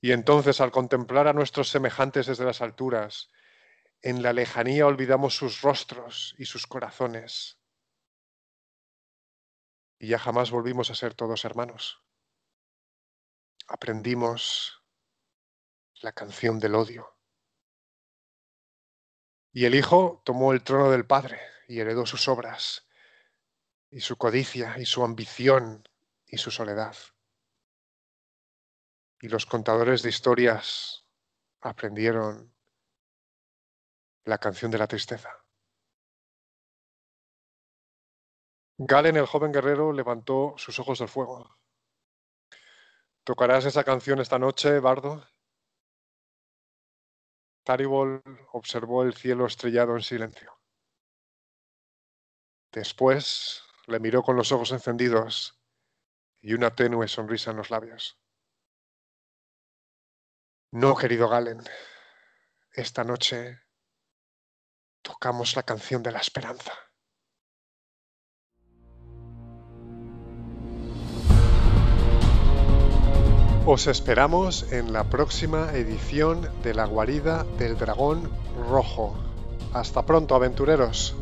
Y entonces al contemplar a nuestros semejantes desde las alturas, en la lejanía olvidamos sus rostros y sus corazones. Y ya jamás volvimos a ser todos hermanos. Aprendimos la canción del odio. Y el Hijo tomó el trono del Padre y heredó sus obras, y su codicia, y su ambición, y su soledad. Y los contadores de historias aprendieron la canción de la tristeza. Galen, el joven guerrero, levantó sus ojos del fuego. ¿Tocarás esa canción esta noche, Bardo? Taribol observó el cielo estrellado en silencio. Después le miró con los ojos encendidos y una tenue sonrisa en los labios. No, querido Galen, esta noche tocamos la canción de la esperanza. Os esperamos en la próxima edición de La guarida del dragón rojo. Hasta pronto, aventureros.